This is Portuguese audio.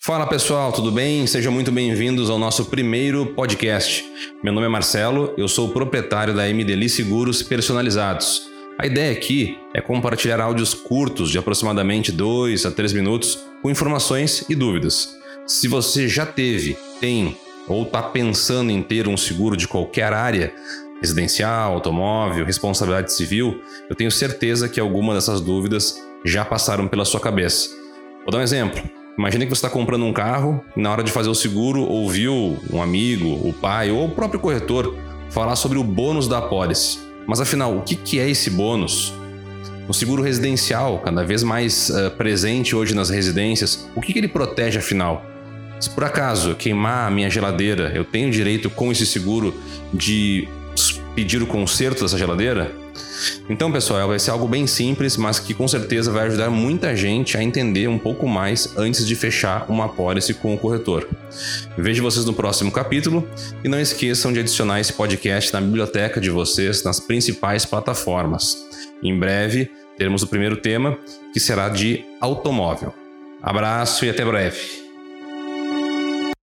Fala pessoal, tudo bem? Sejam muito bem-vindos ao nosso primeiro podcast. Meu nome é Marcelo, eu sou o proprietário da MDLI Seguros Personalizados. A ideia aqui é compartilhar áudios curtos de aproximadamente 2 a 3 minutos com informações e dúvidas. Se você já teve, tem ou está pensando em ter um seguro de qualquer área, residencial, automóvel, responsabilidade civil, eu tenho certeza que alguma dessas dúvidas já passaram pela sua cabeça. Vou dar um exemplo. Imagine que você está comprando um carro e na hora de fazer o seguro ouviu um amigo, o pai ou o próprio corretor falar sobre o bônus da apólice. Mas afinal, o que é esse bônus? O seguro residencial, cada vez mais uh, presente hoje nas residências, o que ele protege afinal? Se por acaso queimar a minha geladeira, eu tenho direito com esse seguro de pedir o conserto dessa geladeira? Então, pessoal, vai ser algo bem simples, mas que com certeza vai ajudar muita gente a entender um pouco mais antes de fechar uma apólice com o corretor. Vejo vocês no próximo capítulo e não esqueçam de adicionar esse podcast na biblioteca de vocês nas principais plataformas. Em breve, teremos o primeiro tema, que será de automóvel. Abraço e até breve.